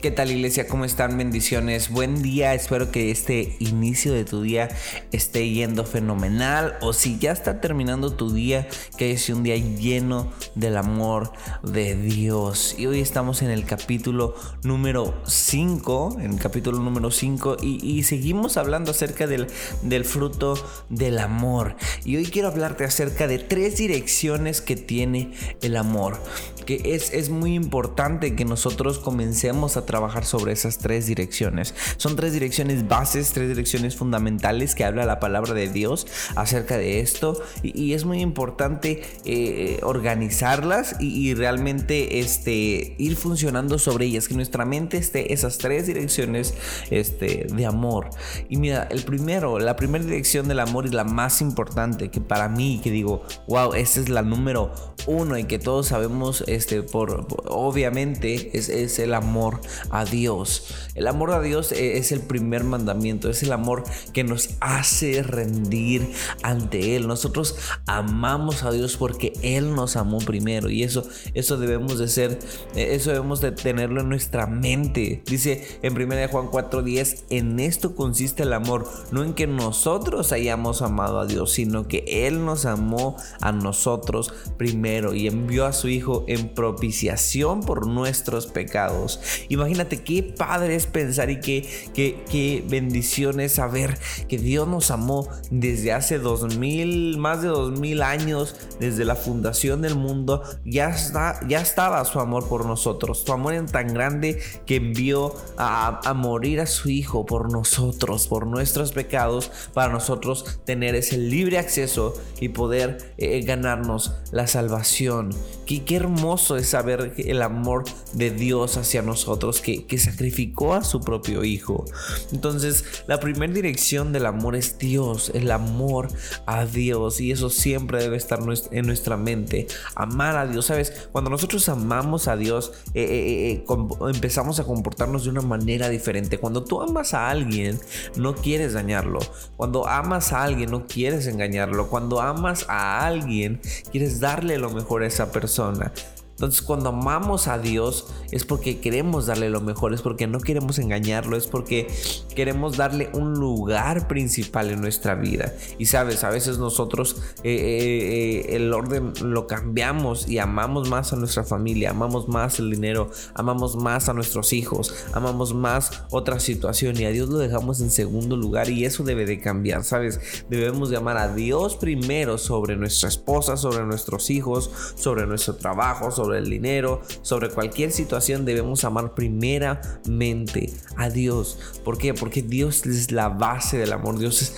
¿Qué tal iglesia? ¿Cómo están? Bendiciones. Buen día. Espero que este inicio de tu día esté yendo fenomenal. O si ya está terminando tu día, que haya sido un día lleno del amor de Dios. Y hoy estamos en el capítulo número 5. En el capítulo número 5. Y, seguimos hablando acerca del, del fruto del amor. Y hoy quiero hablarte acerca de tres direcciones que tiene el amor. Que es, es muy importante que nosotros comencemos a trabajar sobre esas tres direcciones. Son tres direcciones bases, tres direcciones fundamentales que habla la palabra de Dios acerca de esto y, es muy importante eh, organizarlas y, realmente este, ir funcionando sobre ellas, que nuestra mente esté esas tres direcciones este, de amor. Y mira, el primero, la primera dirección del amor es la más importante que para mí, que digo, wow, esa es la número uno y que todos sabemos, este, por, obviamente, es, es el amor a Dios. El amor a Dios e, es el primer mandamiento, es el amor que nos hace rendir ante Él. Nosotros amamos a Dios porque Él nos amó primero y eso, eso debemos de ser, e, eso debemos de tenerlo en nuestra mente. Dice en 1 Juan 4:10, en esto consiste el amor, no en que nosotros hayamos amado a Dios, sino que Él nos amó a nosotros primero y envió a su Hijo en propiciación por nuestros pecados. Imagínate qué padre es pensar y qué, qué, qué bendición es saber que Dios nos amó desde hace dos mil, más de dos mil años, desde la fundación del mundo. Ya, está, ya estaba su amor por nosotros. Su amor es tan grande que envió a, a morir a su Hijo por nosotros, por nuestros pecados, para nosotros tener ese libre acceso y poder eh, ganarnos la salvación. Qué, qué hermoso es saber el amor de Dios hacia nosotros que, sacrificó a su propio hijo. Entonces, la primera dirección del amor es Dios, el amor a Dios. Y eso siempre debe estar en nuestra mente. Amar a Dios, ¿sabes? Cuando nosotros amamos a Dios, eh, eh, eh, empezamos a comportarnos de una manera diferente. Cuando tú amas a alguien, no quieres dañarlo. Cuando amas a alguien, no quieres engañarlo. Cuando amas a alguien, quieres darle lo mejor a esa persona. Entonces cuando amamos a Dios es porque queremos darle lo mejor, es porque no queremos engañarlo, es porque queremos darle un lugar principal en nuestra vida. Y sabes, a veces nosotros eh, eh, eh, el orden lo cambiamos y amamos más a nuestra familia, amamos más el dinero, amamos más a nuestros hijos, amamos más otra situación y a Dios lo dejamos en segundo lugar y eso debe de cambiar, ¿sabes? Debemos de amar a Dios primero sobre nuestra esposa, sobre nuestros hijos, sobre nuestro trabajo, sobre sobre el dinero, sobre cualquier situación, debemos amar primeramente a Dios. ¿Por qué? Porque Dios es la base del amor. Dios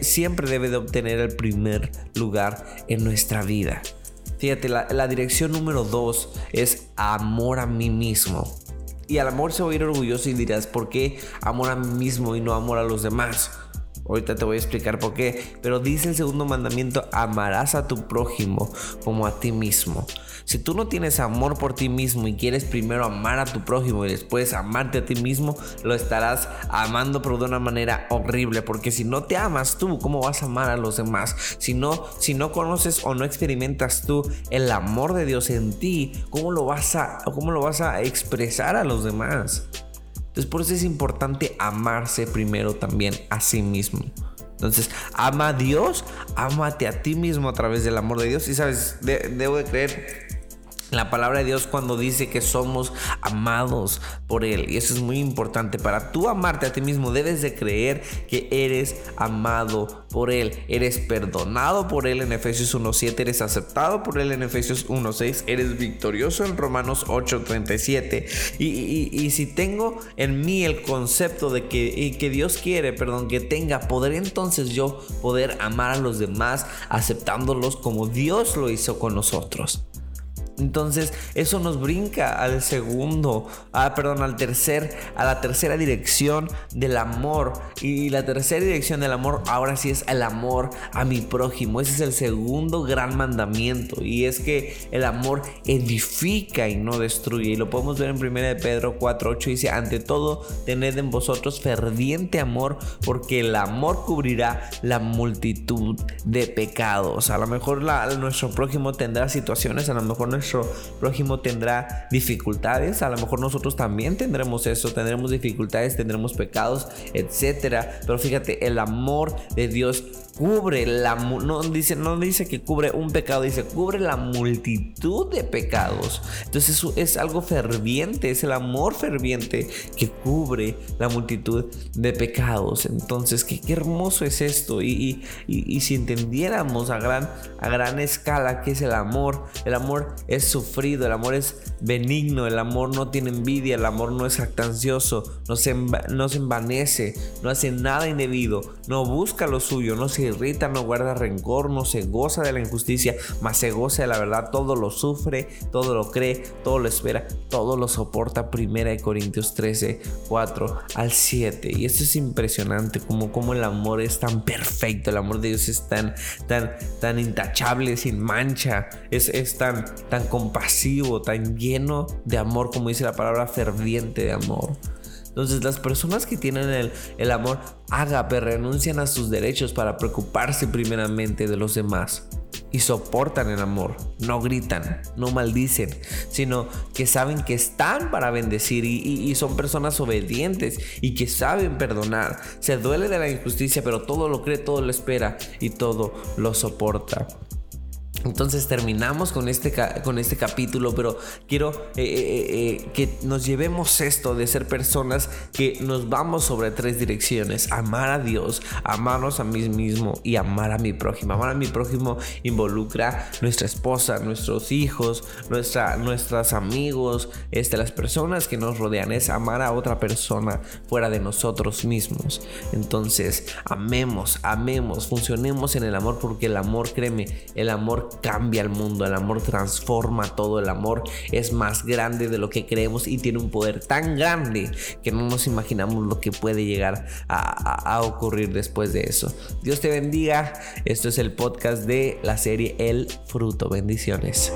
siempre debe de obtener el primer lugar en nuestra vida. Fíjate, la, la dirección número dos es amor a mí mismo. Y al amor se va a ir orgulloso y dirás, ¿por qué amor a mí mismo y no amor a los demás? Ahorita te voy a explicar por qué. Pero dice el segundo mandamiento, amarás a tu prójimo como a ti mismo. Si tú no tienes amor por ti mismo y quieres primero amar a tu prójimo y después amarte a ti mismo, lo estarás amando pero de una manera horrible. Porque si no te amas tú, ¿cómo vas a amar a los demás? Si no, si no conoces o no experimentas tú el amor de Dios en ti, ¿cómo lo vas a, cómo lo vas a expresar a los demás? Entonces por eso es importante amarse primero también a sí mismo. Entonces, ama a Dios, amate a ti mismo a través del amor de Dios. Y sabes, debo de creer la palabra de Dios cuando dice que somos amados por Él. Y eso es muy importante. Para tú amarte a ti mismo debes de creer que eres amado por Él. Eres perdonado por Él en Efesios 1.7. Eres aceptado por Él en Efesios 1.6. Eres victorioso en Romanos 8.37. Y, y, y, si tengo en mí el concepto de que, que Dios quiere, perdón, que tenga poder, entonces yo poder amar a los demás aceptándolos como Dios lo hizo con nosotros. Entonces, eso nos brinca al segundo, ah, perdón, al tercer, a la tercera dirección del amor. Y la tercera dirección del amor ahora sí es el amor a mi prójimo. Ese es el segundo gran mandamiento. Y es que el amor edifica y no destruye. Y lo podemos ver en 1 de Pedro 4.8. Dice, ante todo, tened en vosotros ferviente amor, porque el amor cubrirá la multitud de pecados. A lo mejor nuestro prójimo tendrá situaciones, a lo mejor nuestro nuestro prójimo tendrá dificultades, a lo mejor nosotros también tendremos eso, tendremos dificultades, tendremos pecados, etcétera. Pero fíjate, el amor de Dios cubre la no dice no dice que cubre un pecado, dice cubre la multitud de pecados. Entonces eso es algo ferviente, es el amor ferviente que cubre la multitud de pecados. Entonces, qué, qué hermoso es esto. Y, y, si entendiéramos a gran, a gran escala qué es el amor, el amor es sufrido, el amor es benigno, el amor no tiene envidia, el amor no es jactancioso, no se, no se envanece, no hace nada indebido, no busca lo suyo, no se irrita, no guarda rencor, no se goza de la injusticia, mas se goza de la verdad, todo lo sufre, todo lo cree, todo lo espera, todo lo soporta. Primera de Corintios 13, 4 al 7. Y esto es impresionante, como, como el amor es tan perfecto, el amor de Dios es tan, tan, tan intachable, sin mancha, es, es tan, tan compasivo, tan lleno de amor, como dice la palabra ferviente de amor. Entonces las personas que tienen el, el amor ágape renuncian a sus derechos para preocuparse primeramente de los demás y soportan el amor, no gritan, no maldicen, sino que saben que están para bendecir y, y, son personas obedientes y que saben perdonar. Se duele de la injusticia, pero todo lo cree, todo lo espera y todo lo soporta. Entonces terminamos con este, con este capítulo, pero quiero eh, eh, eh, que nos llevemos esto de ser personas que nos vamos sobre tres direcciones. Amar a Dios, amarnos a mí mismo y amar a mi prójimo. Amar a mi prójimo involucra nuestra esposa, nuestros hijos, nuestra, nuestros amigos, este, las personas que nos rodean. Es amar a otra persona fuera de nosotros mismos. Entonces, amemos, amemos, funcionemos en el amor porque el amor, créeme, el amor cambia el mundo, el amor transforma todo, el amor es más grande de lo que creemos y tiene un poder tan grande que no nos imaginamos lo que puede llegar a, ocurrir después de eso. Dios te bendiga, esto es el podcast de la serie El Fruto, bendiciones.